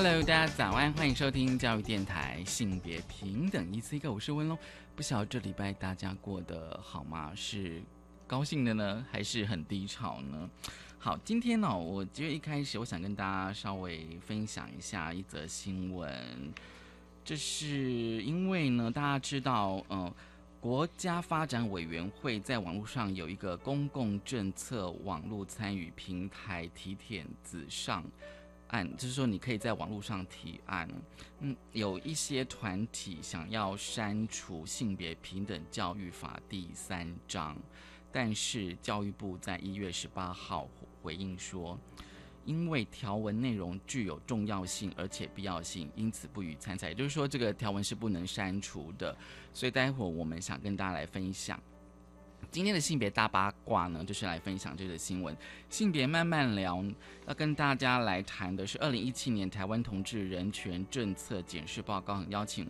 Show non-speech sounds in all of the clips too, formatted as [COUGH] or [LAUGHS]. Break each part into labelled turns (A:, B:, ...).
A: Hello，大家早安，欢迎收听教育电台性别平等一次一个我是温龙。不晓得这礼拜大家过得好吗？是高兴的呢，还是很低潮呢？好，今天呢，我觉得一开始我想跟大家稍微分享一下一则新闻，这是因为呢，大家知道，嗯。国家发展委员会在网络上有一个公共政策网络参与平台提点子上案，就是说你可以在网络上提案。嗯，有一些团体想要删除性别平等教育法第三章，但是教育部在一月十八号回应说。因为条文内容具有重要性而且必要性，因此不予参采。也就是说，这个条文是不能删除的。所以待会我们想跟大家来分享今天的性别大八卦呢，就是来分享这个新闻。性别慢慢聊，要跟大家来谈的是二零一七年台湾同志人权政策检视报告，邀请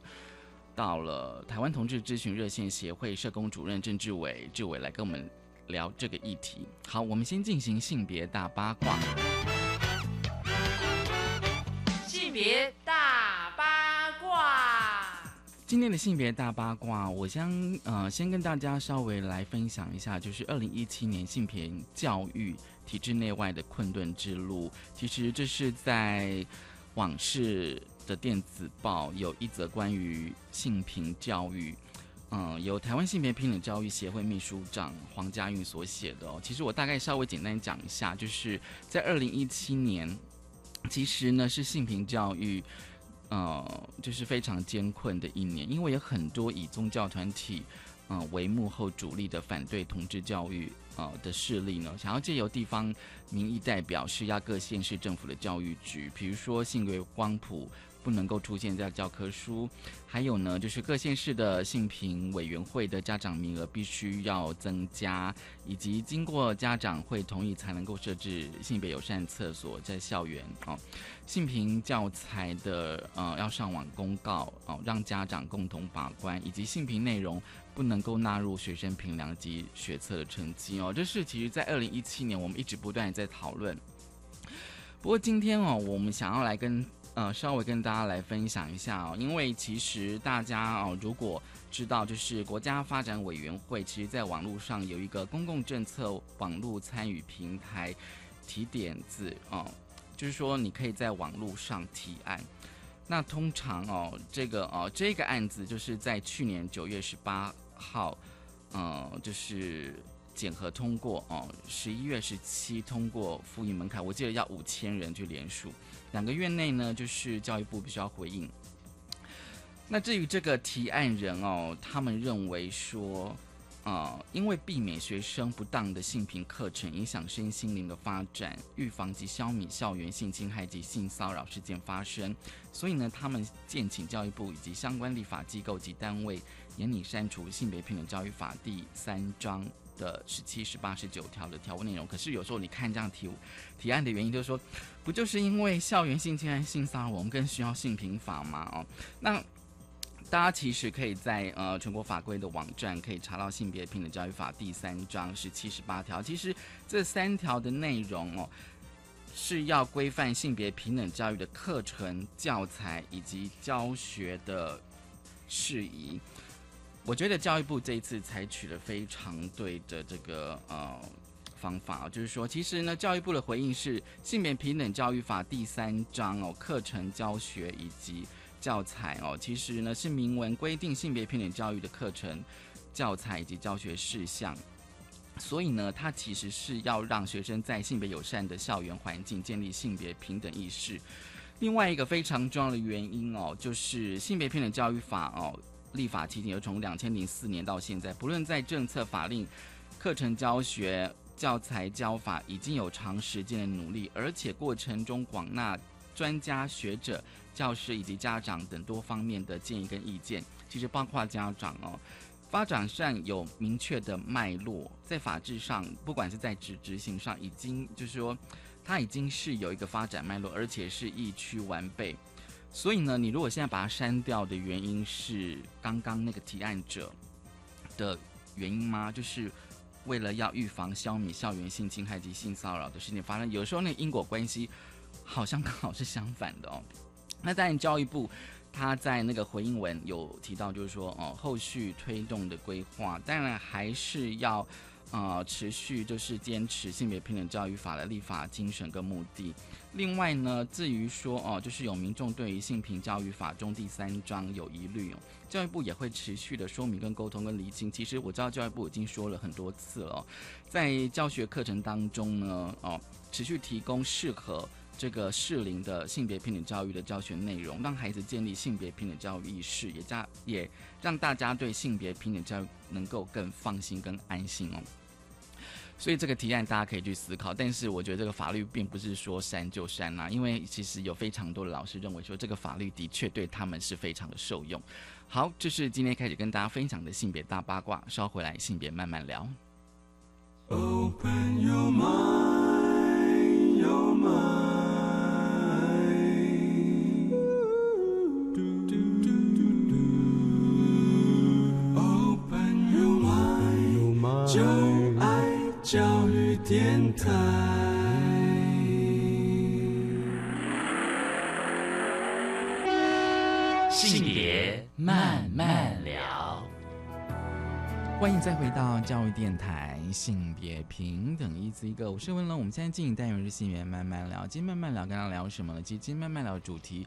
A: 到了台湾同志咨询热线协会社工主任郑志伟，志伟来跟我们聊这个议题。好，我们先进行性别大八卦。
B: 性别，
A: 今天的性别大八卦，我将呃先跟大家稍微来分享一下，就是二零一七年性别教育体制内外的困顿之路。其实这是在往事的电子报有一则关于性平教育，嗯，由台湾性别平等教育协会秘书长黄家韵所写的。其实我大概稍微简单讲一下，就是在二零一七年。其实呢，是性平教育，呃，就是非常艰困的一年，因为有很多以宗教团体，啊，为幕后主力的反对同治教育，啊的势力呢，想要借由地方民意代表施压各县市政府的教育局，比如说性别光谱。不能够出现在教科书，还有呢，就是各县市的性平委员会的家长名额必须要增加，以及经过家长会同意才能够设置性别友善厕所在校园哦。性平教材的呃要上网公告哦，让家长共同把关，以及性平内容不能够纳入学生评量及学测的成绩哦。这是其实在二零一七年我们一直不断在讨论。不过今天哦，我们想要来跟。呃，稍微跟大家来分享一下哦，因为其实大家哦，如果知道，就是国家发展委员会，其实在网络上有一个公共政策网络参与平台提点子哦，就是说你可以在网络上提案。那通常哦，这个哦，这个案子就是在去年九月十八号，呃，就是检核通过哦，十一月十七通过复印门槛，我记得要五千人去联署。两个月内呢，就是教育部必须要回应。那至于这个提案人哦，他们认为说，啊，因为避免学生不当的性平课程影响身心灵的发展，预防及消弭校园性侵害及性骚扰事件发生，所以呢，他们建请教育部以及相关立法机构及单位严拟删除性别平等教育法第三章。的十七、十八、十九条的条文内容，可是有时候你看这样提提案的原因，就是说，不就是因为校园性侵害、性骚扰，我们更需要性平法吗？哦，那大家其实可以在呃全国法规的网站可以查到性别平等教育法第三章是七、十八条。其实这三条的内容哦，是要规范性别平等教育的课程、教材以及教学的事宜。我觉得教育部这一次采取了非常对的这个呃方法就是说，其实呢，教育部的回应是《性别平等教育法》第三章哦，课程教学以及教材哦，其实呢是明文规定性别平等教育的课程、教材以及教学事项，所以呢，它其实是要让学生在性别友善的校园环境建立性别平等意识。另外一个非常重要的原因哦，就是《性别平等教育法》哦。立法期间，又从两千零四年到现在，不论在政策、法令、课程教学、教材教法，已经有长时间的努力，而且过程中广纳专家学者、教师以及家长等多方面的建议跟意见。其实包括家长哦，发展上有明确的脉络，在法制上，不管是在执执行上，已经就是说，它已经是有一个发展脉络，而且是一趋完备。所以呢，你如果现在把它删掉的原因是刚刚那个提案者的原因吗？就是为了要预防消弭校园性侵害及性骚扰的事情发生，有时候那因果关系好像刚好是相反的哦。[LAUGHS] 那当然，教育部他在那个回应文有提到，就是说哦，后续推动的规划，当然还是要呃持续就是坚持性别平等教育法的立法精神跟目的。另外呢，至于说哦，就是有民众对于性平教育法中第三章有疑虑哦，教育部也会持续的说明跟沟通跟厘清。其实我知道教育部已经说了很多次了，在教学课程当中呢，哦，持续提供适合这个适龄的性别平等教育的教学内容，让孩子建立性别平等教育意识，也加也让大家对性别平等教育能够更放心跟安心哦。所以这个提案大家可以去思考，但是我觉得这个法律并不是说删就删啦，因为其实有非常多的老师认为说这个法律的确对他们是非常的受用。好，这是今天开始跟大家分享的性别大八卦，稍回来性别慢慢聊。Open your mind, your mind. 电台。
C: 性别慢慢聊。
A: 欢迎再回到教育电台性别平等一字一个，我是温龙。我们现在进行单元是性别慢慢聊，今天慢慢聊跟大家聊什么呢？其实今天慢慢聊主题，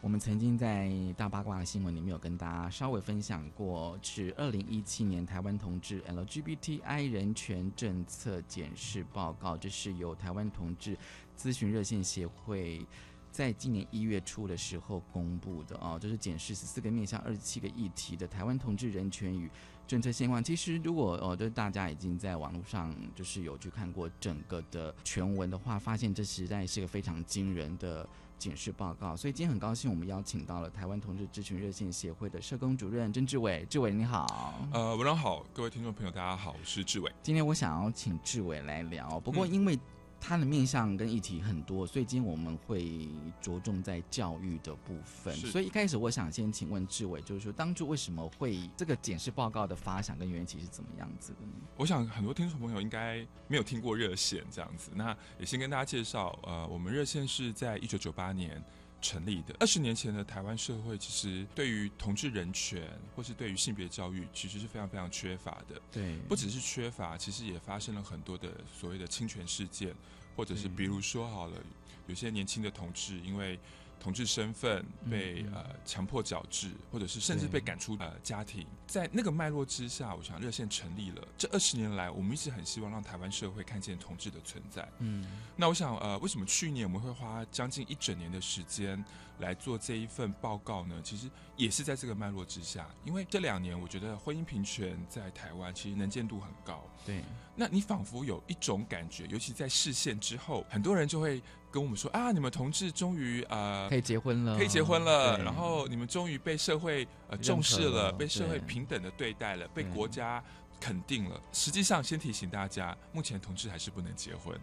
A: 我们曾经在大八卦的新闻里面有跟大家稍微分享过，是二零一七年台湾同志 LGBTI 人权政策检视报告，这是由台湾同志咨询热线协会。在今年一月初的时候公布的哦，这是检视十四个面向二十七个议题的台湾同志人权与政策现况。其实，如果呃，就是大家已经在网络上就是有去看过整个的全文的话，发现这实在是个非常惊人的检视报告。所以今天很高兴，我们邀请到了台湾同志咨询热线协会的社工主任郑志伟。志伟你好，
D: 呃，文章好，各位听众朋友大家好，我是志伟。
A: 今天我想要请志伟来聊，不过因为。它的面向跟议题很多，所以今天我们会着重在教育的部分。所以一开始我想先请问志伟，就是说当初为什么会这个检视报告的发想跟缘起是怎么样子的呢？
D: 我想很多听众朋友应该没有听过热线这样子，那也先跟大家介绍，呃，我们热线是在一九九八年成立的。二十年前的台湾社会其实对于同志人权或是对于性别教育其实是非常非常缺乏的。
A: 对，
D: 不只是缺乏，其实也发生了很多的所谓的侵权事件。或者是比如说好了，有些年轻的同志因为同志身份被呃强迫矫治，或者是甚至被赶出呃家庭，在那个脉络之下，我想热线成立了。这二十年来，我们一直很希望让台湾社会看见同志的存在。嗯，那我想呃，为什么去年我们会花将近一整年的时间来做这一份报告呢？其实也是在这个脉络之下，因为这两年我觉得婚姻平权在台湾其实能见度很高。
A: 对。
D: 那你仿佛有一种感觉，尤其在视线之后，很多人就会跟我们说啊，你们同志终于呃
A: 可以结婚了，
D: 可以结婚了，然后你们终于被社会呃重视了，被社会平等的对待了，被国家肯定了。实际上，先提醒大家，目前同志还是不能结婚，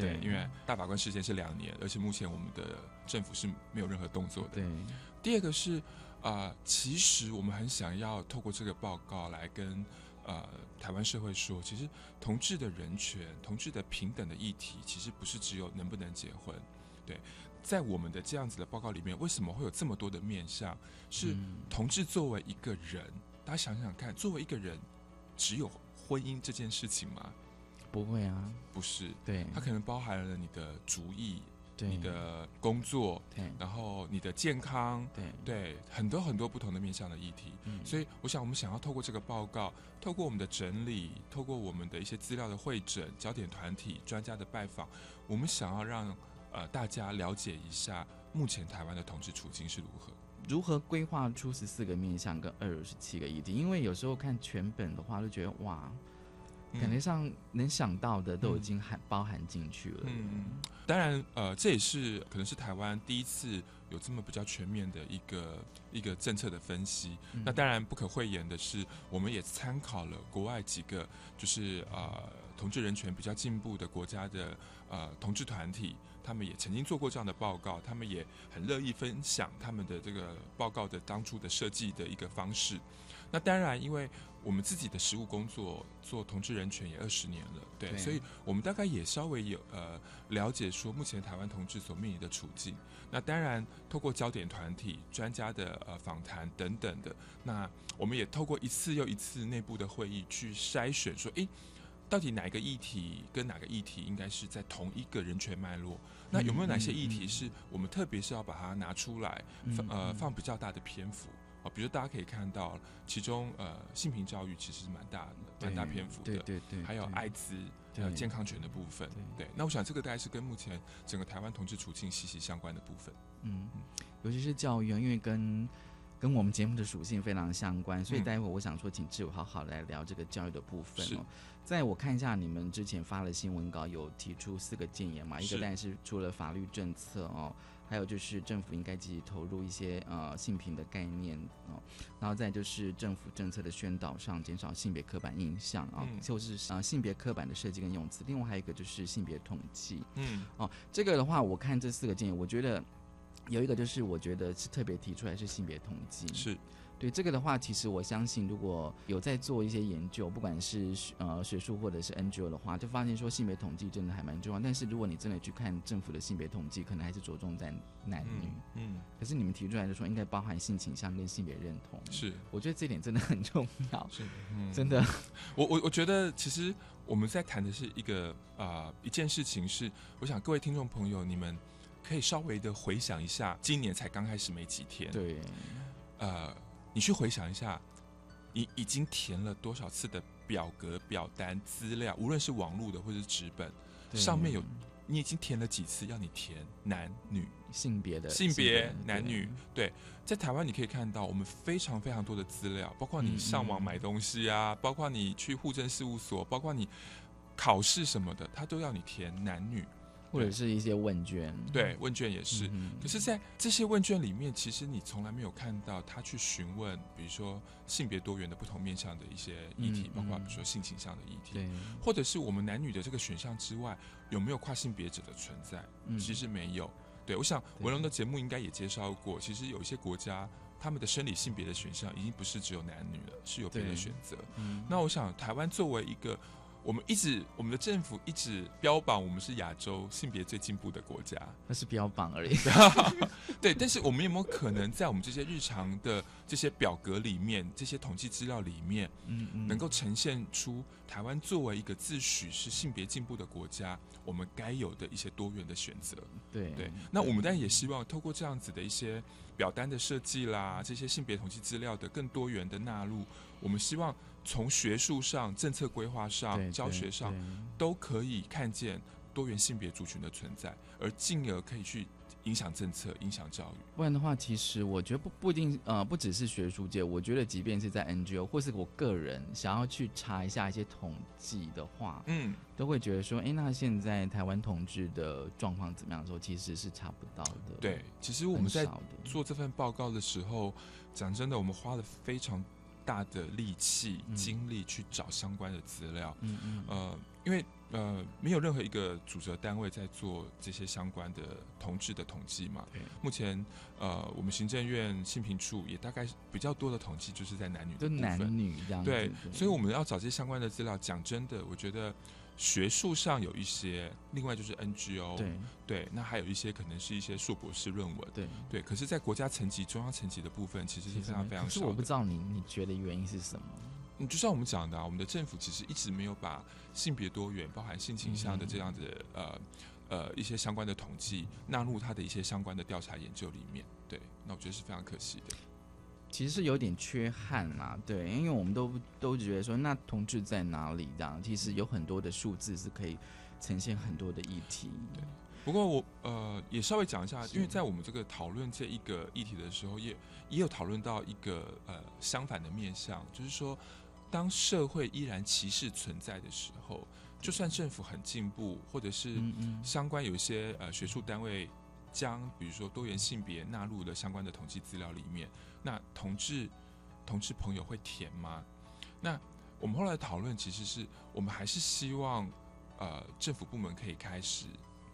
D: 对，因为大法官事件是两年，而且目前我们的政府是没有任何动作的。
A: 对，
D: 第二个是啊，其实我们很想要透过这个报告来跟。呃，台湾社会说，其实同志的人权、同志的平等的议题，其实不是只有能不能结婚。对，在我们的这样子的报告里面，为什么会有这么多的面向？是同志作为一个人，大家想想看，作为一个人，只有婚姻这件事情吗？
A: 不会啊，
D: 不是。
A: 对，
D: 它可能包含了你的主意。你的工作，
A: 对，
D: 然后你的健康，
A: 对。
D: 对，很多很多不同的面向的议题，嗯，所以我想，我们想要透过这个报告，透过我们的整理，透过我们的一些资料的会诊、焦点团体、专家的拜访，我们想要让呃大家了解一下目前台湾的同志处境是如何，
A: 如何规划出十四个面向跟二十七个议题，因为有时候看全本的话，就觉得哇。
D: 嗯
A: 感觉上能想到的都已
D: 嗯
A: 经含包含进去了。
D: 嗯，当然，呃，这也是可能是台湾第一次有这么比较全面的一个一个政策的分析。
A: 嗯
D: 那当然不可讳言的是，我们也参考了国外几个就是呃同志人权比较进步的国家的呃同志团体，他们也曾经做过这样的报告，他们也很乐意分享他们的这个报告的当初的设计的一个方式。那当然，因为我们自己的实务工作做同志人权也二十年了，对，
A: 对
D: 所以我们大概也稍微有呃了解说目前台湾同志所面临的处境。那当然，透过焦点团体、专家的呃访谈等等的，那我们也透过一次又一次内部的会议去筛选，说，诶，到底哪一个议题跟哪个议题应该是在同一个人权脉络？那有没有哪些议题是我们特别是要把它拿出来，放呃放比较大的篇幅？啊，比如大家可以看到，其中呃性平教育其实是蛮大的、蛮大篇幅的，
A: 对对对，
D: 还有艾滋
A: 对
D: 呃健康权的部分，对。那我想这个大概是跟目前整个台湾同志处境息息相关的部分。
A: 嗯，尤其是教育啊，因为跟跟我们节目的属性非常相关，所以
D: 嗯
A: 待会我想说，请志武好好来聊这个教育的部分哦。在我看一下你们之前发的新闻稿，有提出四个建言嘛，一个
D: 是
A: 当然是除了法律政策哦，还有就是政府应该积极投入一些呃性平的概念哦，然后再就是政府政策的宣导上减少性别刻板印象啊、
D: 嗯
A: 就是呃性别刻板的设计跟用词，另外还有一个就是性别统计。
D: 嗯
A: 哦，这个的话，我看这四个建议，我觉得有一个就是我觉得是特别提出来是性别统计。
D: 是
A: 对这个的话，其实我相信，如果有在做一些研究，不管是呃学术或者是 NGO 的话，就发现说性别统计真的还蛮重要。但是如果你真的去看政府的性别统计，可能还是着重在男女。
D: 嗯嗯
A: 可是你们提出来的说，应该包含性倾向跟性别认同。
D: 是
A: 我觉得这点真的很重要，
D: 是，嗯
A: 真的。[LAUGHS]
D: 我我我觉得其实我们在谈的是一个啊、呃一件事情是，我想各位听众朋友你们可以稍微的回想一下，今年才刚开始没几天，
A: 对，
D: 呃，你去回想一下，你已经填了多少次的表格、表单、资料，无论是网络的或者是纸本，上面有你已经填了几次要你填男女。
A: 性别的
D: 性别男女，对，在台湾你可以看到我们非常非常多的资料，包括你上网买东西啊，包括你去户政事务所，包括你考试什么的，他都要你填男女。
A: 或者是一些问卷。
D: 对，问卷也是。
A: 嗯
D: 可是，在这些问卷里面，其实你从来没有看到他去询问，比如说性别多元的不同面向的一些议题，
A: 嗯
D: 包括
A: 嗯
D: 比如说性倾向的议题，
A: 对，
D: 或者是我们男女的这个选项之外，有没有跨性别者的存在？
A: 嗯
D: 其实没有。对，我想文龙的节目应该也介绍过，其实有一些国家他们的生理性别的选项已经不是只有男女了，是有别的选择。
A: 嗯
D: 那我想，台湾作为一个我们一直我们的政府一直标榜我们是亚洲性别最进步的国家，
A: 那是标榜而已。[LAUGHS]
D: 对，但是我们有没有可能在我们这些日常的这些表格里面、这些统计资料里面，
A: 嗯嗯
D: 能够呈现出台湾作为一个自诩是性别进步的国家，我们该有的一些多元的选择？
A: 对
D: 对，那我们当然也希望透过这样子的一些表单的设计啦，这些性别统计资料的更多元的纳入，我们希望从学术上、政策规划上、教学上都可以看见多元性别族群的存在，而进而可以去影响政策、影响教育。
A: 不然的话，其实我觉得不不一定，呃，不只是学术界，我觉得即便是在 NGO 或是我个人想要去查一下一些统计的话，
D: 嗯，
A: 都会觉得说，哎，那现在台湾同志的状况怎么样的时候，其实是查不到的。
D: 对，其实我
A: 很
D: 们在做这份报告的时候，讲真的，我们花了非常大的力气、
A: 嗯
D: 精力去找相关的资料。
A: 嗯嗯
D: 呃，因为呃，没有任何一个主责单位在做这些相关的同志的统计嘛。
A: 对
D: 目前呃，我们行政院性平处也大概比较多的统计就是在男女的
A: 就男。女这样子。
D: 对，所以我们要找这些相关的资料。讲真的，我觉得学术上有一些，另外就是 NGO，
A: 对
D: 对，那还有一些可能是一些硕博士论文。
A: 对，
D: 对，可是，在国家层级、中央层级的部分，其实是非常非常少
A: 可是我不。知道你你觉得原因是什么？
D: 嗯，就像我们讲的啊，我们的政府其实一直没有把性别多元、包含性倾向的这样子的、呃呃一些相关的统计纳入它的一些相关的调查研究里面。对，那我觉得是非常可惜的。
A: 其实是有点缺憾啦，对，因为我们都都觉得说，那同志在哪里？这样，其实有很多的数字是可以呈现很多的议题。
D: 对不过我呃也稍微讲一下，因为在我们这个讨论这一个议题的时候，也也有讨论到一个呃相反的面向，就是说当社会依然歧视存在的时候，就算政府很进步，或者是相关有一些呃学术单位将比如说多元性别纳入了相关的统计资料里面，那同志同志朋友会填吗？那我们后来讨论其实是我们还是希望呃政府部门可以开始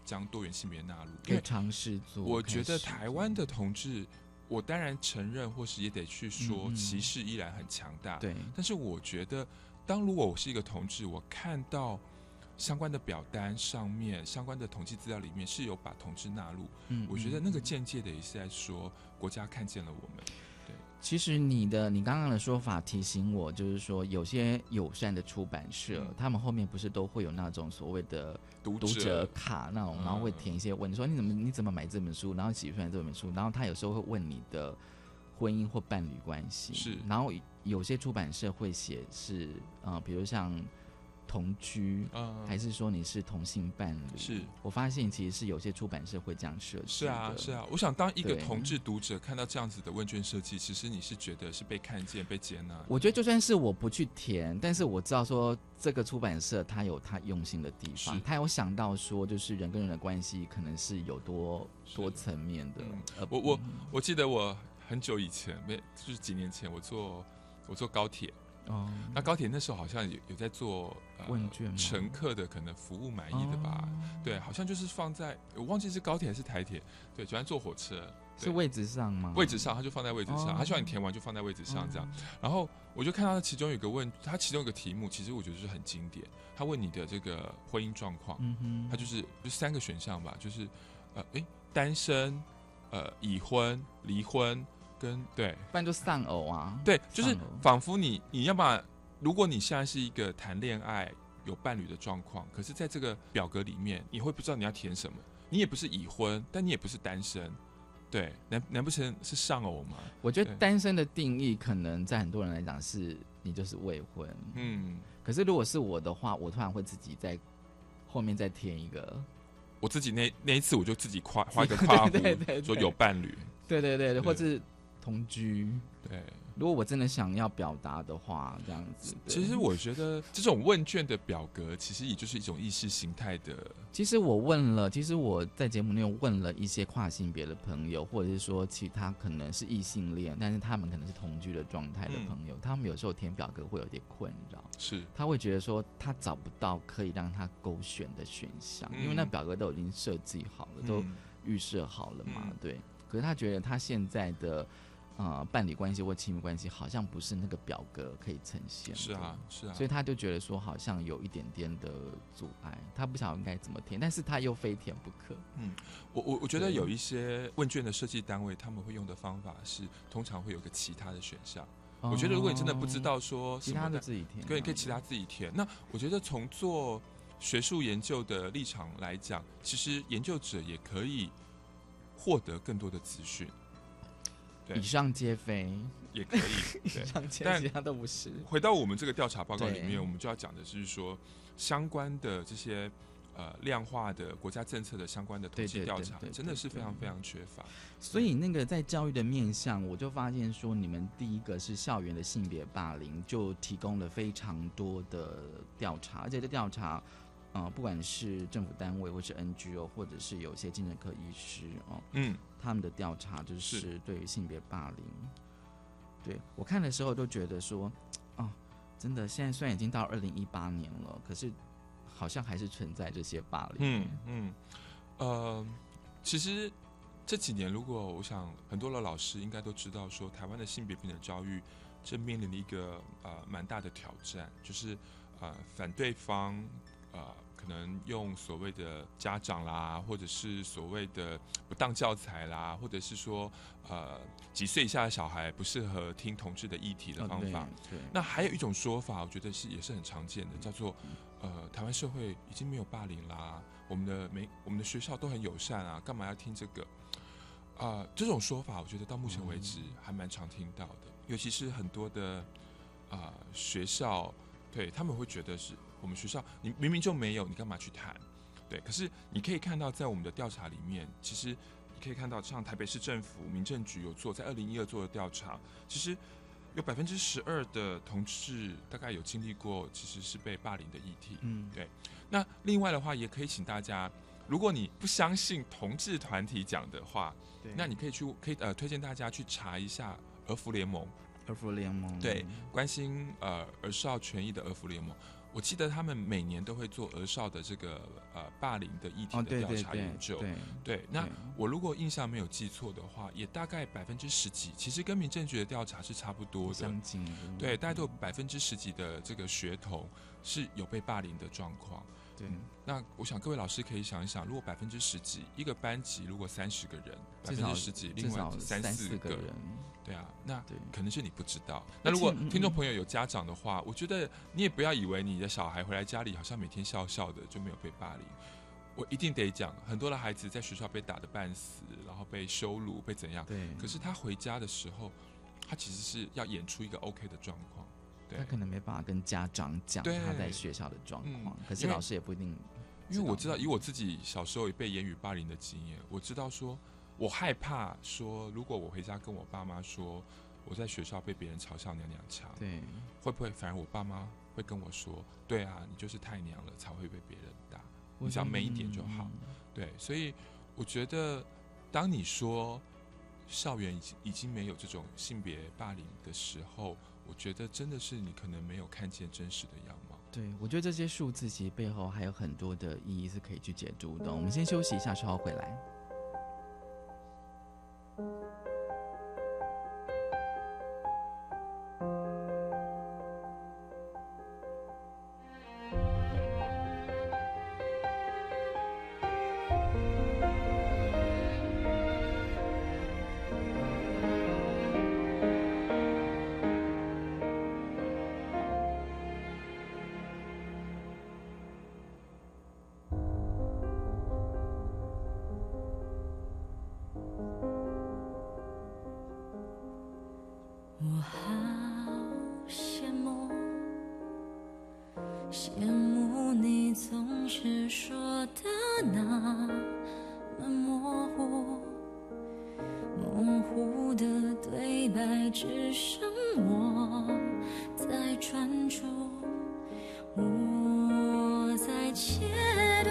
D: 将多元性别纳入，
A: 可以尝试做。
D: 我觉得台湾的同志，我当然承认，或是也得去说歧视依然很强大。
A: 对
D: 但是我觉得，当如果我是一个同志，我看到相关的表单上面、相关的统计资料里面是有把同志纳入，
A: 嗯
D: 我觉得
A: 嗯
D: 那个间接的也是在说国家看见了我们。
A: 其实你的你刚刚的说法提醒我，就是说有些友善的出版社，
D: 嗯。
A: 他们后面不是都会有那种所谓的
D: 读
A: 读者卡那种，
D: 嗯
A: 然后会填一些问，说你怎么你怎么买这本书，然后喜欢这本书，然后他有时候会问你的婚姻或伴侣关系，
D: 是。
A: 然后有些出版社会写是呃，比如像同居。
D: 嗯，
A: 还是说你是同性伴侣？
D: 是
A: 我发现其实是有些出版社会这样设计。
D: 是啊，是。啊。我想当一个同志读者看到这样子的问卷设计，其实你是觉得是被看见、被接纳。
A: 我觉得就算是我不去填，但是我知道说这个出版社它有它用心的地方
D: 是，
A: 它有想到说就是人跟人的关系可能是有多
D: 是
A: 多层面的
D: 我我我记得我很久以前，没就是几年前，我坐我坐高铁，
A: 哦，
D: 那高铁那时候好像有有在做、呃
A: 问卷
D: 乘客的可能服务满意的吧？
A: 哦。
D: 对，好像就是放在我忘记是高铁还是台铁，对，喜欢坐火车，
A: 是位置上吗？
D: 位置上，他就放在位置上，
A: 哦。
D: 他希望你填完就放在位置上这样。然后我就看到其中有个问，他其中有个题目，其实我觉得是很经典，他问你的这个婚姻状况，
A: 嗯哼，
D: 他就是就三个选项吧，就是呃诶单身，呃已婚、离婚跟对
A: 不然就丧偶啊。
D: 对，就是仿佛你你要么如果你现在是一个谈恋爱有伴侣的状况，可是在这个表格里面，你会不知道你要填什么，你也不是已婚，但你也不是单身，对，难难不成是丧偶吗？
A: 我觉得单身的定义可能在很多人来讲是你就是未婚，
D: 嗯，
A: 可是如果是我的话，我突然会自己在后面再填一个。
D: 我自己那那一次我就自己夸 [LAUGHS] 画一个夸弧，
A: 对对
D: 说有伴侣，
A: 对对对对，
D: 对
A: 或是同居。
D: 对。
A: 如果我真的想要表达的话，这样子。
D: 其实我觉得这种问卷的表格，其实也就是一种意识形态的，
A: 其实我问了，其实我在节目内问了一些跨性别的朋友，或者是说其他可能是异性恋，但是他们可能是同居的状态的
D: 嗯
A: 朋友，他们有时候填表格会有点困扰，
D: 是
A: 他会觉得说他找不到可以让他勾选的选项，因为那
D: 嗯
A: 表格都已经设计好了，都
D: 嗯
A: 预设好了嘛，
D: 嗯
A: 对。可是他觉得他现在的呃伴侣关系或亲密关系好像不是那个表格可以呈现，
D: 是啊是啊，
A: 所以他就觉得说好像有一点点的阻碍，他不晓得应该怎么填，但是他又非填不可。
D: 嗯我我我觉得有一些问卷的设计单位，他们会用的方法是，通常会有个其他的选项。我觉得如果你真的不知
A: 哦，
D: 道说
A: 其他
D: 什么的，
A: 的自己填，
D: 可以可以其他自己填。那我觉得从做学术研究的立场来讲，其实研究者也可以获得更多的资讯，对
A: 以上皆非，
D: 也可以。[LAUGHS]
A: 以，上皆
D: 但
A: 其他都不是。
D: 回到我们这个调查报告里面，我们就要讲的是说，相关的这些呃量化的国家政策的相关的统计调查真的是非常非常缺乏。
A: 所以那个在教育的面向，我就发现说，你们第一个是校园的性别霸凌，就提供了非常多的调查，而且这调查，呃，不管是政府单位或是 NGO，或者是有些精神科医师哦，
D: 嗯，
A: 他们的调查就是是对于性别霸凌，对我看的时候都觉得说，哦，真的，现在虽然已经到二零一八年了，可是好像还是存在这些霸凌。
D: 嗯嗯，呃，其实这几年，如果我想很多的老师应该都知道，说台湾的性别平等教育正面临的一个呃蛮大的挑战，就是呃反对方呃可能用所谓的家长啦，或者是所谓的不当教材啦，或者是说呃几岁以下的小孩不适合听同志的议题的方法。
A: 对，
D: 那还有一种说法，我觉得是也是很常见的，叫做呃，台湾社会已经没有霸凌啦，我们的每我们的学校都很友善啊，干嘛要听这个？啊、这种说法，我觉得到目前为止还蛮常听到的，尤其是很多的啊、学校，对他们会觉得是我们学校你明明就没有，你干嘛去谈？对，可是你可以看到，在我们的调查里面，其实你可以看到，像台北市政府民政局有做在二零一二做的调查，其实有百分之十二的同志大概有经历过其实是被霸凌的议题。
A: 嗯，
D: 对那另外的话，也可以请大家，如果你不相信同志团体讲的话，
A: 对
D: 那你可以去可以呃推荐大家去查一下儿福联盟，
A: 儿福联盟
D: 对关心呃儿少权益的儿福联盟。我记得他们每年都会做儿少的这个呃霸凌的议题
A: 哦，
D: 的调查研究。
A: 对，
D: 对，那
A: 对
D: 我如果印象没有记错的话，也大概百分之十几，其实跟民政局的调查是差不多的。
A: 相近，
D: 对，大概都有百分之十几的这个学童是有被霸凌的状况。
A: 对，
D: 那我想各位老师可以想一想，如果百分之十几一个班级，如果三十个人，百分之十几，另外
A: 三
D: 三四
A: 个人，
D: 对啊，那可能是你不知道。那如果
A: 嗯
D: 听众朋友有家长的话，我觉得你也不要以为你的小孩回来家里好像每天笑笑的就没有被霸凌。我一定得讲，很多的孩子在学校被打的半死，然后被羞辱，被怎样？
A: 对，
D: 可是他回家的时候，他其实是要演出一个 OK 的状况。对。
A: 他，可能没办法跟家长讲他在学校的状况，
D: 嗯
A: 可是老师也不一定，
D: 因为我知道，以我自己小时候也被言语霸凌的经验，我知道说，我害怕说，如果我回家跟我爸妈说我在学校被别人嘲笑娘娘腔，
A: 对，
D: 会不会反而我爸妈会跟我说，对啊，你就是太娘了才会被别人打，你只要美一点就好。
A: 嗯。
D: 对，所以我觉得，当你说校园已经已经没有这种性别霸凌的时候，我觉得真的是你可能没有看见真实的样貌。
A: 对，我觉得这些数字其实背后还有很多的意义是可以去解读的。我们先休息一下，稍后回来。
E: 我在解读，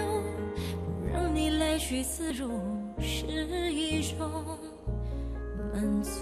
E: 不让你来去自如是一种满足。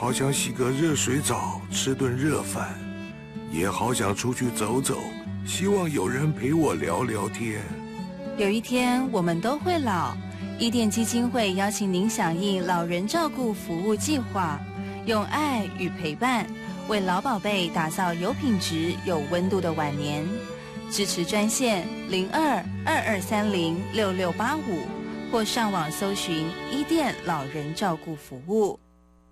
F: 好想洗个热水澡，吃顿热饭，也好想出去走走，希望有人陪我聊聊天。
G: 有一天我们都会老，伊甸基金会邀请您响应老人照顾服务计划，用爱与陪伴为老宝贝打造有品质、有温度的晚年。支持专线零二二二三零六六八五，或上网搜寻伊甸老人照顾服务。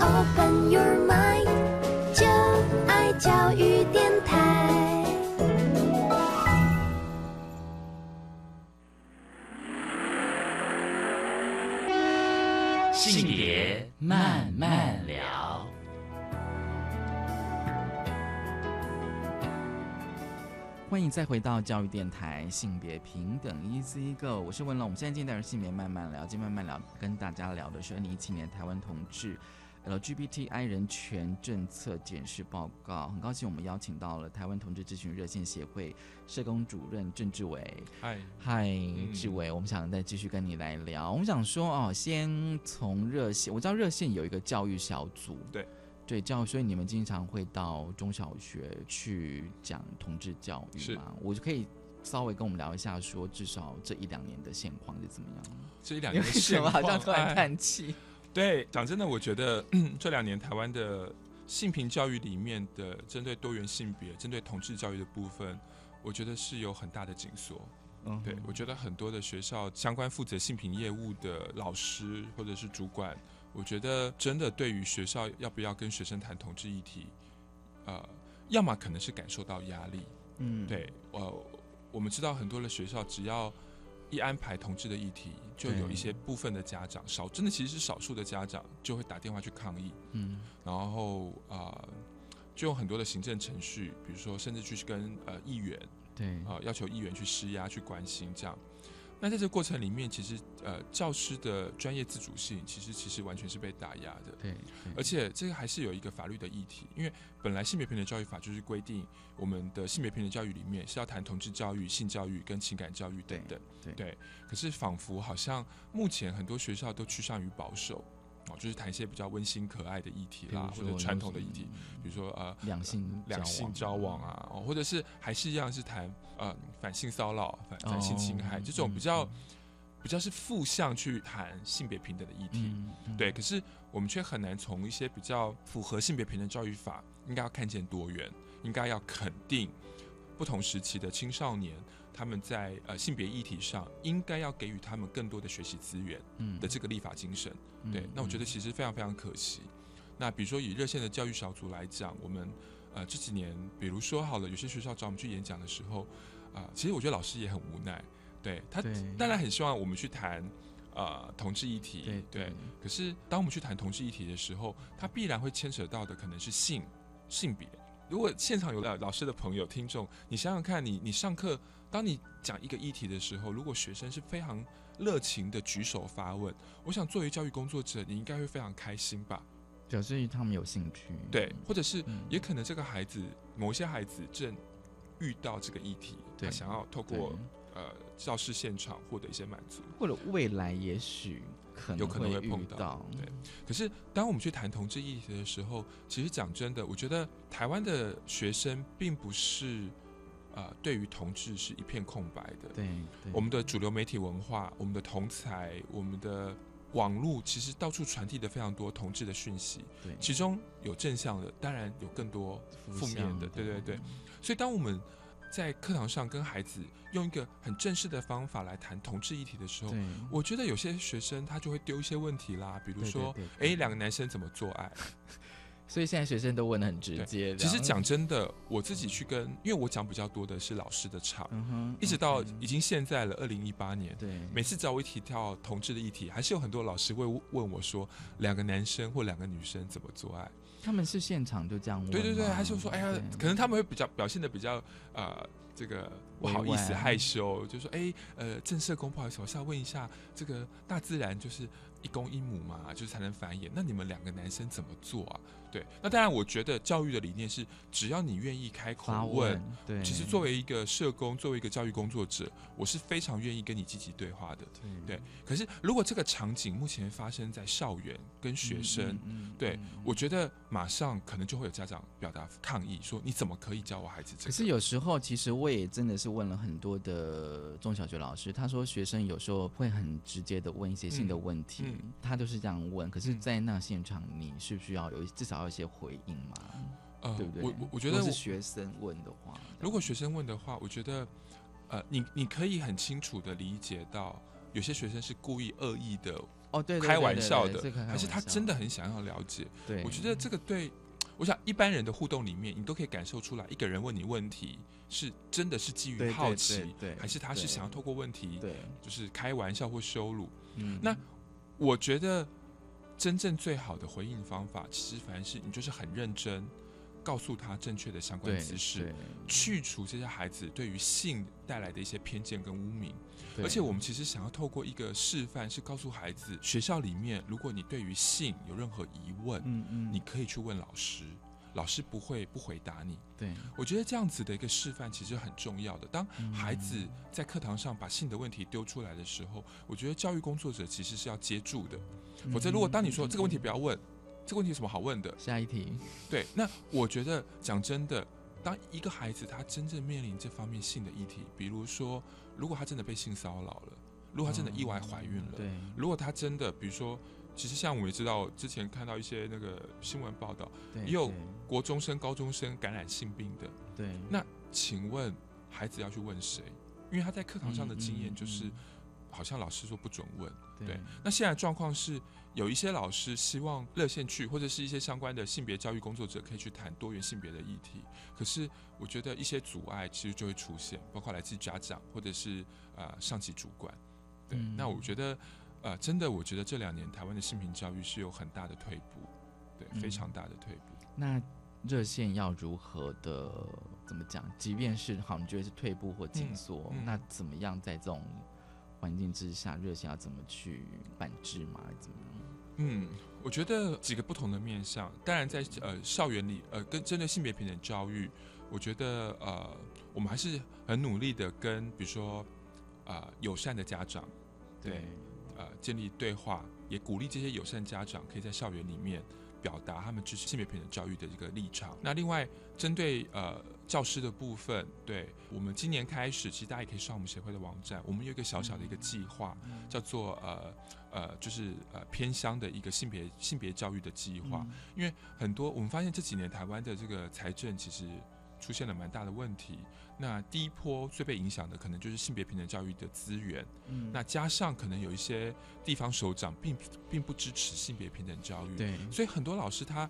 E: Open your mind，就爱教育电台。
C: 性别慢慢
A: 欢迎再回到教育电台性别平等 Easy Go，我是文龙。我们现在进到的性别慢慢聊，今天慢慢聊跟大家聊的是二零一七年台湾同志 LGBTI 人权政策检视报告。很高兴我们邀请到了台湾同志咨询热线协会社工主任郑志伟。
D: 嗨
A: 嗨，志伟，我们想再继续跟你来聊。我们想说哦，先从热线，我知道热线有一个教育小组，
D: 对。
A: 对教，所以你们经常会到中小学去讲同志教育吗？我就可以稍微跟我们聊一下，说至少这一两年的现况是怎么样？
D: 这一两年的现
A: 什么
D: 况，
A: 好像突然叹气？[LAUGHS]
D: 对，讲真的，我觉得 [CLEARS THROAT] 这两年台湾的性平教育里面的针对多元性别、针对同志教育的部分，我觉得是有很大的紧缩。
A: 嗯，
D: 对我觉得很多的学校相关负责性平业务的老师或者是主管。我觉得真的对于学校要不要跟学生谈同志议题，呃，要么可能是感受到压力，
A: 嗯，
D: 对，呃，我们知道很多的学校只要一安排同志的议题，就有一些部分的家长少，真的其实是少数的家长就会打电话去抗议，
A: 嗯，
D: 然后啊、呃，就有很多的行政程序，比如说甚至去跟呃议员，
A: 对，
D: 啊、呃，要求议员去施压去关心这样。那在这个过程里面，其实呃，教师的专业自主性其实其实完全是被打压的。
A: 对，
D: 而且这个还是有一个法律的议题，因为本来性别平等教育法就是规定，我们的性别平等教育里面是要谈同志教育、性教育跟情感教育等等。
A: 对
D: 对。可是仿佛好像目前很多学校都趋向于保守。哦，就是谈一些比较温馨可爱的议题啦，或者传统的议题，比如说呃
A: 两性
D: 两性交往啊，哦，或者是还是一样是谈呃反性骚扰、反反性侵害、
A: 哦、
D: 这种比较、
A: 嗯、
D: 比较是负向去谈性别平等的议题，对。可是我们却很难从一些比较符合性别平等教育法，应该要看见多元，应该要肯定不同时期的青少年。他们在呃性别议题上应该要给予他们更多的学习资源的这个立法精神，
A: 嗯、
D: 对。那我觉得其实非常非常可惜。那比如说以热线的教育小组来讲，我们呃这几年，比如说好了，有些学校找我们去演讲的时候，啊、呃，其实我觉得老师也很无奈，对他当然很希望我们去谈呃同志议题，
A: 对
D: 对。可是当我们去谈同志议题的时候，它必然会牵扯到的可能是性、性别。如果现场有老老师的朋友、听众，你想想看，你你上课，当你讲一个议题的时候，如果学生是非常热情的举手发问，我想作为教育工作者，你应该会非常开心吧？
A: 表示他们有兴趣。
D: 对，或者是也可能这个孩子，某些孩子正遇到这个议题，他想要透过呃教室现场获得一些满足，
A: 或者未来也许可能
D: 有可能会碰到。对，可是当我们去谈同志议题的时候，其实讲真的，我觉得台湾的学生并不是呃对于同志是一片空白的。
A: 对，
D: 我们的主流媒体文化，我们的同才，我们的网络，其实到处传递的非常多同志的讯息。
A: 对，
D: 其中有正向的，当然有更多负面的。对对对。所以当我们在课堂上跟孩子用一个很正式的方法来谈同志议题的时候，我觉得有些学生他就会丢一些问题啦，比如说，哎，两个男生怎么做爱？
A: 所以现在学生都问的很直接。
D: 其实讲真的，我自己去跟，因为我讲比较多的是老师的场，一直到已经现在了，二零一八年，
A: 对，
D: 每次只要我一提到同志的议题，还是有很多老师会问我说，两个男生或两个女生怎么做爱？
A: 他们是现场就这样问？
D: 对对对，还是说，哎呀，可能他们会比较表现的比较呃。这个不好意思害羞，就说哎呃正社工不好意思，我是要问一下，这个大自然就是一公一母嘛，就是才能繁衍。那你们两个男生怎么做啊？对，那当然我觉得教育的理念是，只要你愿意开口问，
A: 对，
D: 其实作为一个社工，作为一个教育工作者，我是非常愿意跟你积极对话的。对，可是如果这个场景目前发生在校园跟学生，对我觉得马上可能就会有家长表达抗议，说你怎么可以教我孩子这个？
A: 可是有时候其实我。我也真的是问了很多的中小学老师，他说学生有时候会很直接的问一些新的问题，他都是这样问。可是，在那现场，你是不是要有至少要一些回应嘛？
D: 呃，
A: 对不对？
D: 我我我觉得
A: 是学生问的话，
D: 如果学生问的话，我觉得呃，你你可以很清楚的理解到，有些学生是故意恶意的
A: 哦，对，
D: 开玩笑的，还是他真的很想要了解。
A: 对，
D: 我觉得这个对。我想一般人的互动里面，你都可以感受出来，一个人问你问题是真的是基于好奇，
A: 对，
D: 还是他是想要透过问题，
A: 对，
D: 就是开玩笑或羞辱。
A: 嗯，
D: 那我觉得真正最好的回应方法，其实反而是你就是很认真。告诉他正确的相关知识，去除这些孩子对于性带来的一些偏见跟污名。而且我们其实想要透过一个示范，是告诉孩子，学校里面如果你对于性有任何疑问，
A: 嗯嗯，
D: 你可以去问老师，老师不会不回答你。
A: 对
D: 我觉得这样子的一个示范其实很重要的。当孩子在课堂上把性的问题丢出来的时候，我觉得教育工作者其实是要接住的。否则，如果当你说这个问题不要问。这个问题有什么好问的？
A: 下一题。
D: 对，那我觉得讲真的，当一个孩子他真正面临这方面性的议题，比如说，如果他真的被性骚扰了，如果他真的意外怀孕了，
A: 对，
D: 如果他真的，比如说，其实像我们也知道，之前看到一些那个新闻报道，也有国中生、高中生感染性病的，
A: 对。
D: 那请问孩子要去问谁？因为他在课堂上的经验就是。好像老师说不准问，对。那现在状况是，有一些老师希望热线去，或者是一些相关的性别教育工作者可以去谈多元性别的议题。可是我觉得一些阻碍其实就会出现，包括来自家长或者是呃上级主管。对。那我觉得呃，真的，我觉得这两年台湾的性平教育是有很大的退步，对，非常大的退步。
A: 那热线要如何的怎么讲？即便是好，你觉得是退步或紧缩，那怎么样在这种？环境之下，热线要怎么去办制嘛？怎么样？
D: 嗯，我觉得几个不同的面向。当然，在呃校园里，呃跟针对性别平等教育，我觉得呃我们还是很努力的跟，比如说啊友善的家长，对，呃建立对话，也鼓励这些友善家长可以在校园里面表达他们支持性别平等教育的一个立场。那另外，针对呃。教师的部分，对我们今年开始，其实大家也可以上我们协会的网站。我们有一个小小的一个计划，叫做呃呃，就是呃偏乡的一个性别性别教育的计划。因为很多我们发现这几年台湾的这个财政其实出现了蛮大的问题。那第一波最被影响的可能就是性别平等教育的资源。
A: 嗯，
D: 那加上可能有一些地方首长并并不支持性别平等教育。
A: 对，
D: 所以很多老师他。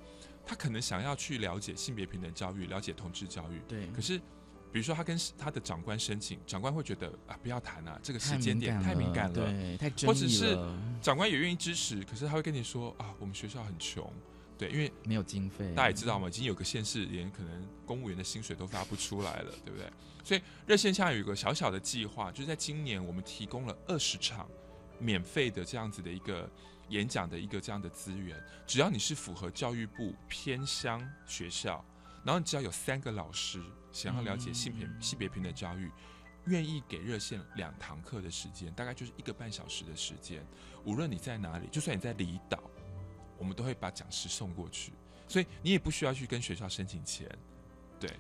D: 他可能想要去了解性别平等教育，了解同志教育。
A: 对。
D: 可是，比如说他跟他的长官申请，长官会觉得啊，不要谈啊，这个时间点太敏感了，
A: 对，太
D: 或者是长官也愿意支持，可是他会跟你说啊，我们学校很穷，对，因为
A: 没有经费，
D: 大家也知道嘛，已经有个县市连可能公务员的薪水都发不出来了，对不对？所以热线下有一个小小的计划，就是在今年我们提供了二十场免费的这样子的一个演讲的一个这样的资源，只要你是符合教育部偏乡学校，然后你只要有三个老师想要了解性别性别平等教育。愿意给热线两堂课的时间，大概就是一个半小时的时间。无论你在哪里，就算你在离岛，我们都会把讲师送过去。所以你也不需要去跟学校申请钱，对。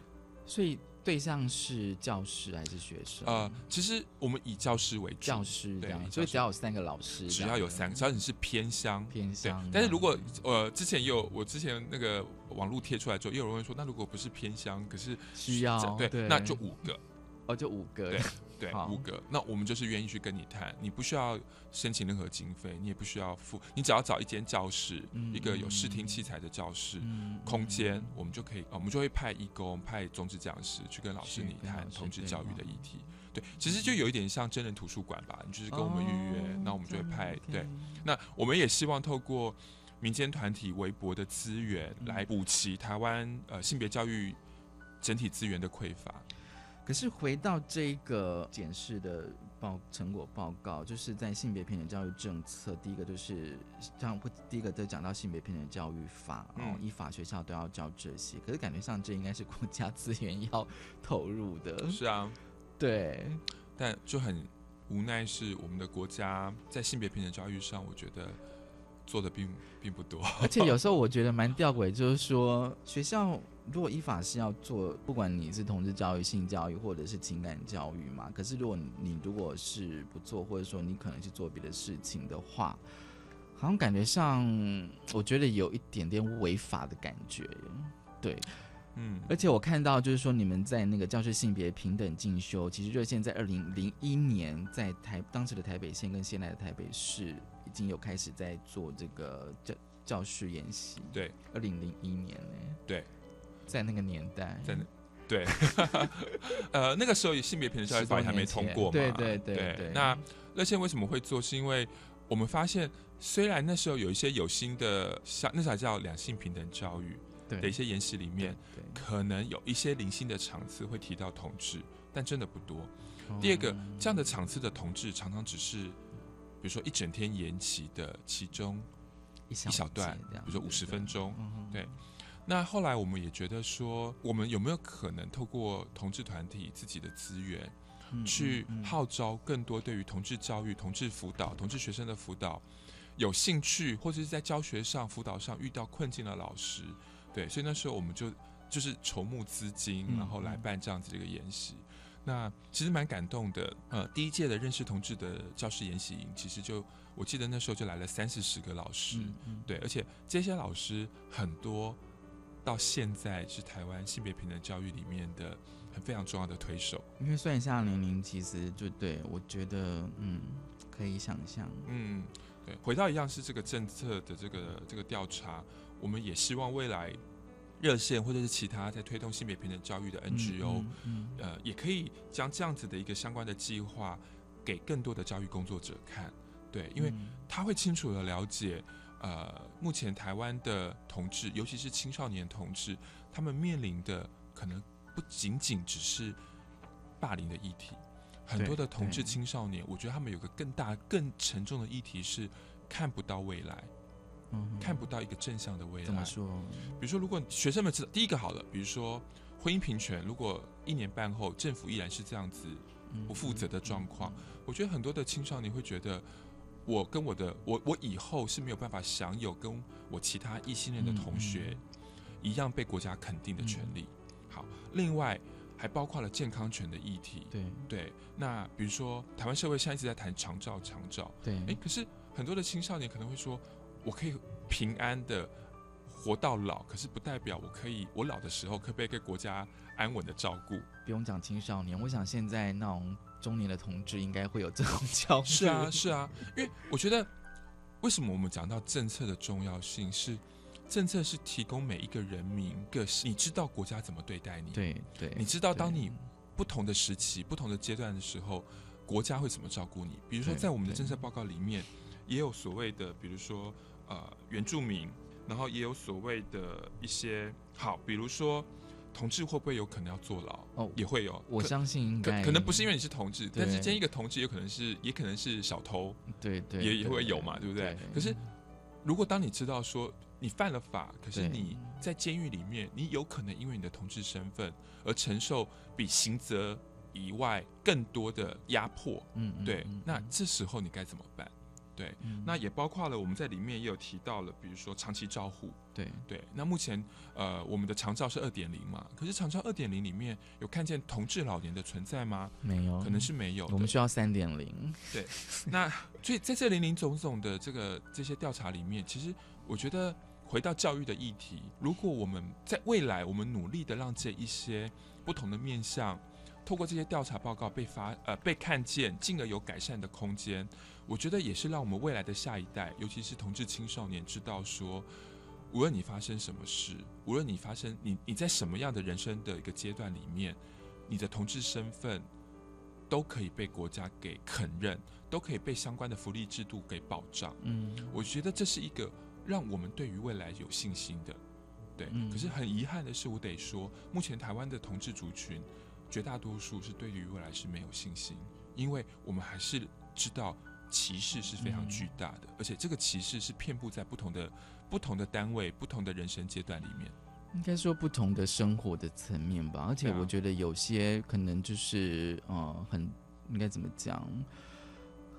A: 所以对象是教师还是学生？
D: 呃，其实我们以教师为主，
A: 教师这样，所以只要有三个老师，
D: 只要有三个，只要你是偏乡，
A: 偏乡。
D: 但是如果呃之前也有我之前那个网络贴出来之后，又有人会说，那如果不是偏乡，可是
A: 需要
D: 对，那就五个。
A: 哦，就五个，[LAUGHS]
D: 对对，五个。那我们就是愿意去跟你谈，你不需要申请任何经费，你也不需要付，你只要找一间教室，一个有视听器材的教室空间，我们就可以，我们就会派义工、派中职讲师去跟老师你谈同志教育的议题。对，其实就有一点像真人图书馆吧，你就是跟我们预约，那我们就会派。对，那我们也希望透过民间团体微薄的资源来补齐台湾呃性别教育整体资源的匮乏。
A: 可是回到这个检视的报成果报告，就是在性别平等教育政策，第一个就是像会第一个都讲到性别平等教育法哦，依法学校都要教这些。可是感觉上这应该是国家资源要投入的。
D: 是啊，
A: 对，
D: 但就很无奈是我们的国家在性别平等教育上，我觉得做的并并不多。
A: 而且有时候我觉得蛮吊诡，就是说 [LAUGHS] 学校。如果依法是要做，不管你是同志教育、性教育或者是情感教育嘛，可是如果你如果是不做，或者说你可能去做别的事情的话，好像感觉上，我觉得有一点点违法的感觉，对，
D: 嗯，
A: 而且我看到就是说你们在那个教师性别平等进修，其实热线在二零零一年在台当时的台北县跟现在的台北市已经有开始在做这个教教师研习，
D: 对，
A: 二零零一年呢，
D: 对。
A: 在那个年代，
D: 在那对，[LAUGHS] 呃，那个时候性别平等教育法还没通过嘛？
A: 对对对。
D: 那热线为什么会做？是因为我们发现，虽然那时候有一些有心的，像那才叫两性平等教育的一些研习里面，可能有一些零星的场次会提到同志，但真的不多。第二个，这样的场次的同志常常只是，比如说一整天延期的其中
A: 一
D: 小段，比如说五十分钟，对。那后来我们也觉得说，我们有没有可能透过同志团体自己的资源，去号召更多对于同志教育、同志辅导、同志学生的辅导有兴趣，或者是在教学上、辅导上遇到困境的老师，对，所以那时候我们就就是筹募资金，然后来办这样子的一个研习。那其实蛮感动的，呃，第一届的认识同志的教师研习营，其实就我记得那时候就来了三四十个老师，对，而且这些老师很多。到现在是台湾性别平等教育里面的很非常重要的推手。
A: 因为算一下年龄，其实就对我觉得，嗯，可以想象。
D: 嗯，对。回到一样是这个政策的这个这个调查，我们也希望未来热线或者是其他在推动性别平等教育的 NGO，呃，也可以将这样子的一个相关的计划给更多的教育工作者看。对，因为他会清楚的了解。呃，目前台湾的同志，尤其是青少年同志，他们面临的可能不仅仅只是霸凌的议题。很多的同志青少年，我觉得他们有个更大、更沉重的议题是看不到未来，看不到一个正向的未来。
A: 怎么说？
D: 比如说，如果学生们知道，第一个好了，比如说婚姻平权，如果一年半后政府依然是这样子不负责的状况，我觉得很多的青少年会觉得。我跟我的我我以后是没有办法享有跟我其他异性恋的同学一样被国家肯定的权利。好，另外还包括了健康权的议题。
A: 对
D: 对，那比如说台湾社会现在一直在谈长照，长照。
A: 对，
D: 哎，可是很多的青少年可能会说，我可以平安的活到老，可是不代表我可以我老的时候可不可以被国家安稳的照顾？
A: 不用讲青少年，我想现在那种。中年的同志应该会有这种焦虑。
D: 是啊，是啊，因为我觉得，为什么我们讲到政策的重要性？是政策是提供每一个人民个你知道国家怎么对待你。
A: 对对，
D: 你知道当你不同的时期、不同的阶段的时候，国家会怎么照顾你？比如说，在我们的政策报告里面，也有所谓的，比如说呃，原住民然后也有所谓的一些好，比如说同志会不会有可能要坐牢？
A: 哦，
D: 也会有。
A: 我相信应
D: 可
A: 该
D: 可能不是因为你是同志，但是
A: 对
D: 今天一个同志有可能是也可能是小偷，
A: 对对
D: 也也会有嘛，对不对？
A: 对
D: 可是如果当你知道说你犯了法，可是你在监狱里面，你有可能因为你的同志身份而承受比刑责以外更多的压迫，
A: 嗯嗯
D: 对
A: 嗯，
D: 那这时候你该怎么办？对，
A: 嗯
D: 那也包括了我们在里面也有提到了，比如说长期照护，
A: 对
D: 对。那目前呃，我们的长照是二点零嘛，可是长照二点零里面有看见同志老年的存在吗？
A: 没有，
D: 可能是没有。
A: 我们需要三点零。[LAUGHS]
D: 对，那所以在这零零总总的这个这些调查里面，其实我觉得回到教育的议题，如果我们在未来我们努力的让这一些不同的面向，透过这些调查报告被发呃被看见，进而有改善的空间，我觉得也是让我们未来的下一代，尤其是同志青少年知道说。无论你发生什么事，无论你发生你你在什么样的人生的一个阶段里面，你的同志身份都可以被国家给肯认，都可以被相关的福利制度给保障。
A: 嗯，
D: 我觉得这是一个让我们对于未来有信心的。对，
A: 嗯
D: 可是很遗憾的是，我得说，目前台湾的同志族群绝大多数是对于未来是没有信心，因为我们还是知道歧视是非常巨大的，而且这个歧视是遍布在不同的不同的单位、不同的人生阶段里面。
A: 应该说不同的生活的层面吧，而且我觉得有些可能就是呃，很应该怎么讲，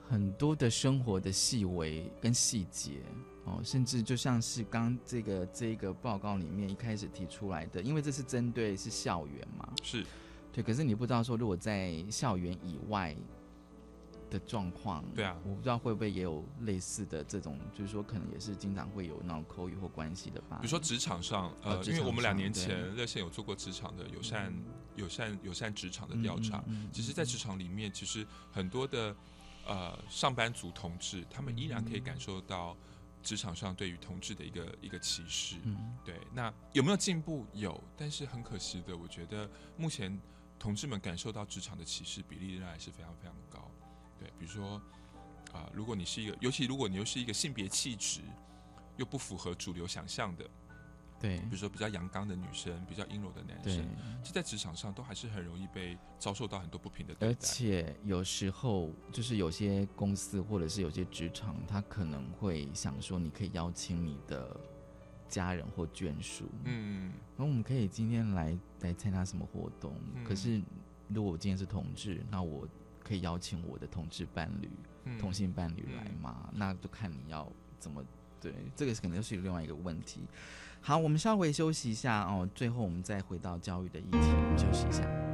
A: 很多的生活的细微跟细节哦，甚至就像是刚这个这个报告里面一开始提出来的，因为这是针对是校园嘛，
D: 是。
A: 对，可是你不知道说如果在校园以外的状况，
D: 对啊
A: 我不知道会不会也有类似的这种，就是说可能也是经常会有那种口语或关系的吧，
D: 比如说职场上，呃，因为我们两年前热线有做过职场的友善、友善、友善职场的调查。
A: 嗯嗯嗯
D: 其实，在职场里面，其实很多的呃上班族同志，他们依然可以感受到职场上对于同志的一个一个歧视。
A: 嗯
D: 对，那有没有进步？有，但是很可惜的，我觉得目前同志们感受到职场的歧视比例仍然是非常非常高。对，比如说啊、如果你是一个，尤其如果你又是一个性别气质又不符合主流想象的，
A: 对
D: 比如说比较阳刚的女生，比较阴柔的男生，这在职场上都还是很容易被遭受到很多不平的对待而。
A: 且有时候就是有些公司或者是有些职场，他可能会想说，你可以邀请你的家人或眷属，
D: 嗯，
A: 然后我们可以今天来来参加什么活动。
D: 嗯
A: 可是如果我今天是同志，那我可以邀请我的同志伴侣、
D: 嗯
A: 同性伴侣来吗？那就看你要怎么。对，这个可能是另外一个问题。好，我们稍微休息一下哦，最后我们再回到教育的议题，我们休息一下。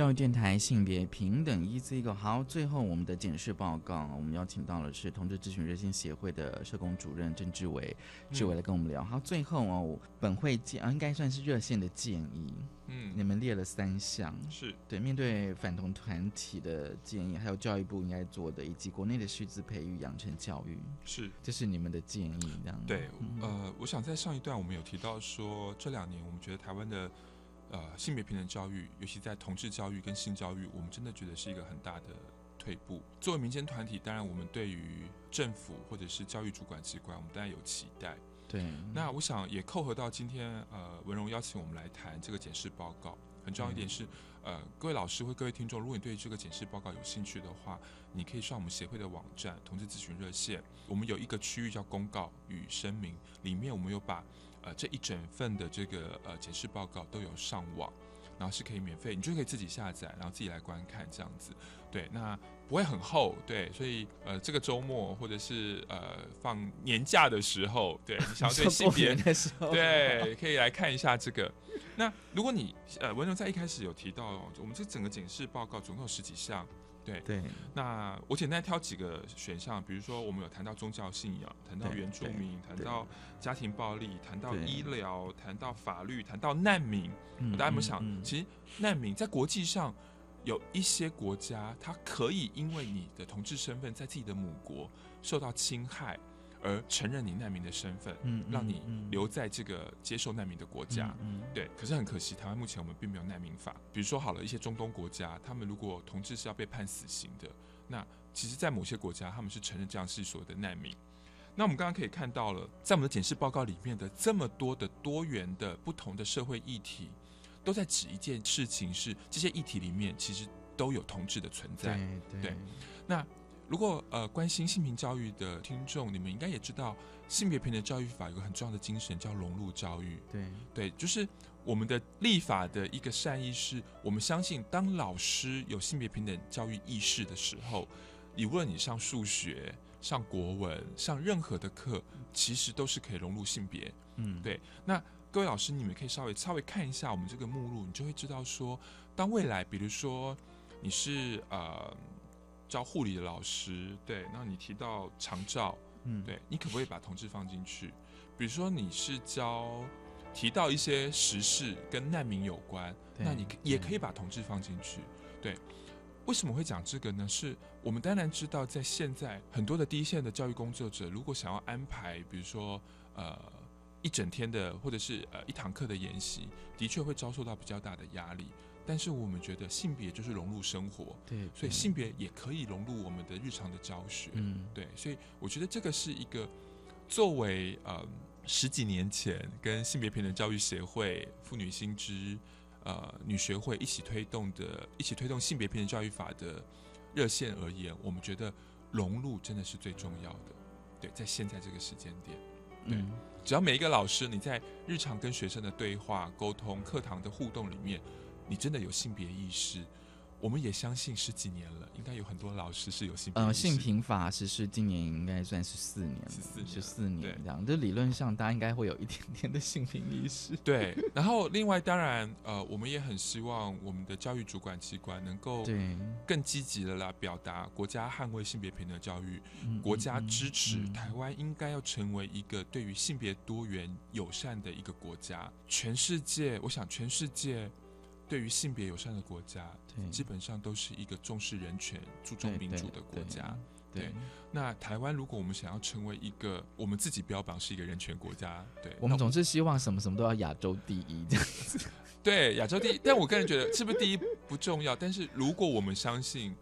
A: 教育电台性别平等 EZ 个好，最后我们的检视报告，我们邀请到了是同志咨询热线协会的社工主任郑志伟，志伟来跟我们聊。好，最后哦，本会建啊，应该算是热线的建议，
D: 嗯，
A: 你们列了三项，
D: 是。
A: 对面对反同团体的建议，还有教育部应该做的，以及国内的师资培育、养成教育，
D: 是，
A: 这是你们的建议，这样。
D: 对，呃，我想在上一段我们有提到说，这两年我们觉得台湾的。呃，性别平等教育，尤其在同志教育跟性教育，我们真的觉得是一个很大的退步。作为民间团体，当然我们对于政府或者是教育主管机关，我们当然有期待。
A: 对。
D: 那我想也扣合到今天，呃，文荣邀请我们来谈这个检视报告。很重要一点是，呃，各位老师或各位听众，如果你对这个检视报告有兴趣的话，你可以上我们协会的网站“同志咨询热线”，我们有一个区域叫公告与声明，里面我们有把。呃，这一整份的这个呃检视报告都有上网，然后是可以免费，你就可以自己下载，然后自己来观看这样子。对，那不会很厚，对，所以呃这个周末或者是呃放年假的时候，对你想要对性别 [LAUGHS]
A: 的时候，
D: 对，可以来看一下这个。那如果你呃文荣在一开始有提到，我们这整个检视报告总共有十几项。对
A: 对，
D: 那我简单挑几个选项，比如说我们有谈到宗教信仰，谈到原住民，谈到家庭暴力，谈到医疗，谈到法律，谈到难民。大家有没有想，其实难民在国际上有一些国家，它可以因为你的同志身份在自己的母国受到侵害。而承认你难民的身份，嗯，让你留在这个接受难民的国家，嗯，对。可是很可惜，台湾目前我们并没有难民法。比如说，好了一些中东国家，他们如果同志是要被判死刑的，那其实，在某些国家，他们是承认这样是所谓的难民。那我们刚刚可以看到了，在我们的检视报告里面的这么多的多元的不同的社会议题，都在指一件事情：是这些议题里面其实都有同志的存在。
A: 对，
D: 那。如果呃关心性平教育的听众，你们应该也知道，性别平等教育法有个很重要的精神叫融入教育。
A: 对
D: 对，就是我们的立法的一个善意，是我们相信，当老师有性别平等教育意识的时候，你无论你上数学、上国文、上任何的课，其实都是可以融入性别。
A: 嗯，
D: 对。那各位老师，你们可以稍微稍微看一下我们这个目录，你就会知道说，当未来，比如说你是呃。教护理的老师，对，那你提到长照，嗯，对你可不可以把同志放进去？比如说你是教提到一些时事跟难民有关，那你也可以把同志放进去。对，为什么会讲这个呢？是我们当然知道，在现在很多的第一线的教育工作者，如果想要安排，比如说呃一整天的或者是呃一堂课的研习，的确会遭受到比较大的压力。但是我们觉得性别就是融入生活，
A: 对，
D: 所以性别也可以融入我们的日常的教学，
A: 嗯，
D: 对，所以我觉得这个是一个作为呃十几年前跟性别平等教育协会、妇女新知、呃女学会一起推动的，一起推动性别平等教育法的热线而言，我们觉得融入真的是最重要的，对，在现在这个时间点，对，只要每一个老师你在日常跟学生的对话、沟通、课堂的互动里面。你真的有性别意识？我们也相信十几年了，应该有很多老师是有性别。
A: 呃，性平法实施今年应该算是四年，十
D: 四
A: 十四年这样。就理论上，大家应该会有一点点的性平意识。
D: 对。然后，另外当然，呃，我们也很希望我们的教育主管机关能够
A: 对
D: 更积极的来表达国家捍卫性别平等教育，国家支持台湾应该要成为一个对于性别多元友善的一个国家。全世界，我想全世界。对于性别友善的国家，基本上都是一个重视人权、注重民主的国家。对，那台湾如果我们想要成为一个我们自己标榜是一个人权国家，对，
A: 我们总是希望什么什么都要亚洲第一这样子。[LAUGHS]
D: 对，亚洲第一。但我个人觉得，是不是第一不重要，但是如果我们相信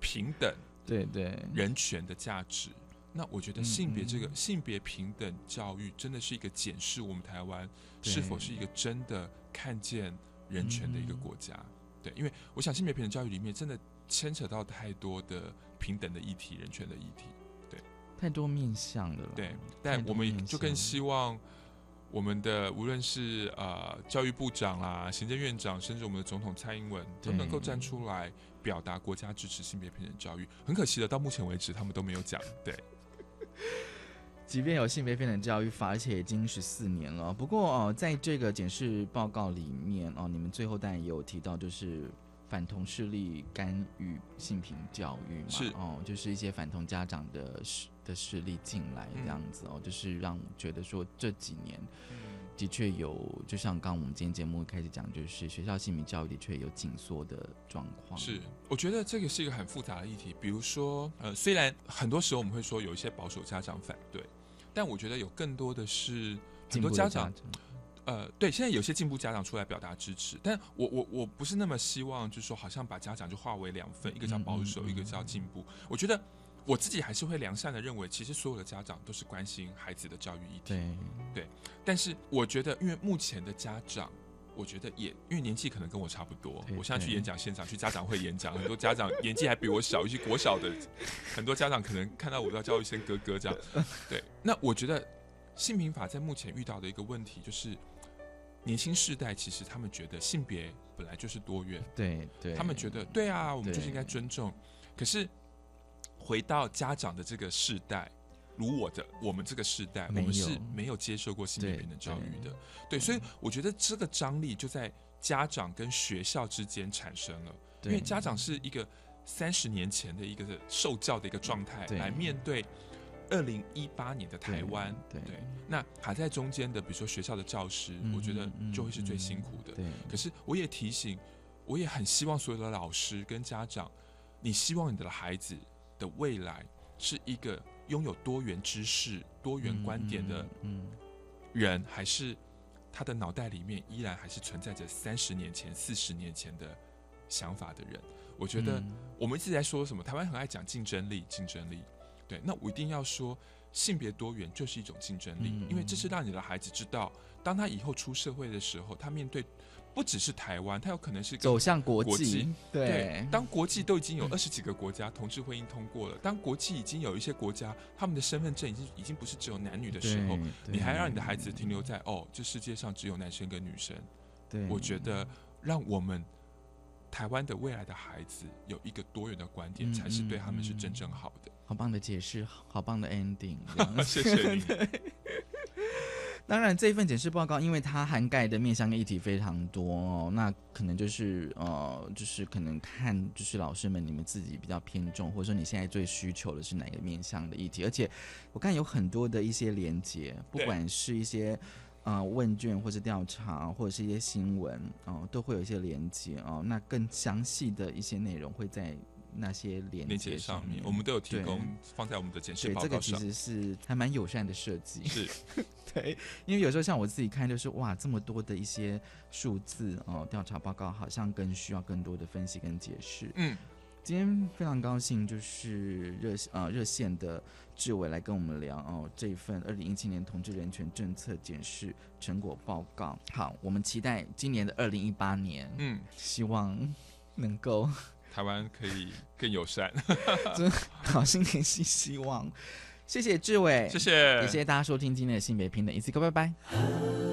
D: 平等，
A: 对对，
D: 人权的价值，那我觉得性别这个性别平等教育真的是一个检视我们台湾是否是一个真的看见。人权的一个国家，对，因为我想性别平等教育里面真的牵扯到太多的平等的议题、人权的议题，对，
A: 太多面向的了。
D: 对，但我们就更希望我们的无论是呃教育部长啦、行政院长，甚至我们的总统蔡英文，都能够站出来表达国家支持性别平等教育。很可惜的，到目前为止他们都没有讲。对。[LAUGHS]
A: 即便有性别平等教育法，而且已经十四年了。不过哦，在这个检视报告里面哦，你们最后当然也有提到，就是反同势力干预性平教育嘛，
D: 是
A: 哦，就是一些反同家长的势的势力进来这样子哦，就是让我觉得说这几年。的确有，就像刚刚我们今天节目开始讲，就是学校性平教育的确有紧缩的状况。
D: 是，我觉得这个是一个很复杂的议题。比如说，呃，虽然很多时候我们会说有一些保守家长反对，但我觉得有更多的是很多家长，呃，对，现在有些进步家长出来表达支持，但我我我不是那么希望，就是说好像把家长就划为两份，一个叫保守，一个叫进步。我觉得。我自己还是会良善的认为，其实所有的家长都是关心孩子的教育议题。
A: 对
D: 对，但是我觉得，因为目前的家长，我觉得也因为年纪可能跟我差不多。我现在去演讲现场，去家长会演讲，很多家长年纪还比我小，尤其国小的很多家长可能看到我都要叫一声哥哥这样。对，[LAUGHS] 那我觉得性平法在目前遇到的一个问题就是，年轻世代其实他们觉得性别本来就是多元，
A: 对对，
D: 他们觉得对啊，我们就是应该尊重，可是。回到家长的这个世代，如我的我们这个时代，我们是没有接受过性别平等教育的，对，所以我觉得这个张力就在家长跟学校之间产生了，因为家长是一个三十年前的一个受教的一个状态来面对二零一八年的台湾，对，那卡在中间的，比如说学校的教师，我觉得就会是最辛苦的，
A: 对。
D: 可是我也提醒，我也很希望所有的老师跟家长，你希望你的孩子。的未来是一个拥有多元知识、多元观点的人，还是他的脑袋里面依然还是存在着三十年前、四十年前的想法的人？我觉得我们一直在说什么？台湾很爱讲竞争力，竞争力。对，那我一定要说，性别多元就是一种竞争力，因为这是让你的孩子知道，当他以后出社会的时候，他面对。不只是台湾，它有可能是
A: 走向国
D: 际。
A: 对，
D: 当国际都已经有二十几个国家同志婚姻通过了，当国际已经有一些国家他们的身份证已经已经不是只有男女的时候，你还让你的孩子停留在哦，这世界上只有男生跟女生。
A: 对，
D: 我觉得让我们台湾的未来的孩子有一个多元的观点，才是对他们是真正好的。
A: 好棒的解释，好棒的 ending。[LAUGHS]
D: 谢谢你。[LAUGHS]
A: 当然，这一份检视报告，因为它涵盖的面向跟议题非常多哦，那可能就是呃，就是可能看就是老师们你们自己比较偏重，或者说你现在最需求的是哪个面向的议题。而且我看有很多的一些连接，不管是一些呃问卷或者调查，或者是一些新闻哦，都会有一些连接哦。那更详细的一些内容会在。那些连接
D: 上面，我们都有提供放在我们的简报
A: 报上。这个其实是还蛮友善的设计。
D: 是，[LAUGHS]
A: 对，因为有时候像我自己看，就是哇，这么多的一些数字哦，调查报告好像更需要更多的分析跟解释。
D: 嗯，
A: 今天非常高兴，就是热呃热线的志伟来跟我们聊哦，这一份二零一七年同志人权政策检视成果报告。好，我们期待今年的二零一八年，
D: 嗯，
A: 希望能够。
D: 台湾可以更友善，[LAUGHS]
A: 真好心联系希望，谢谢志伟，
D: 谢谢，
A: 也谢谢大家收听今天的性别平等，一次哥，拜拜。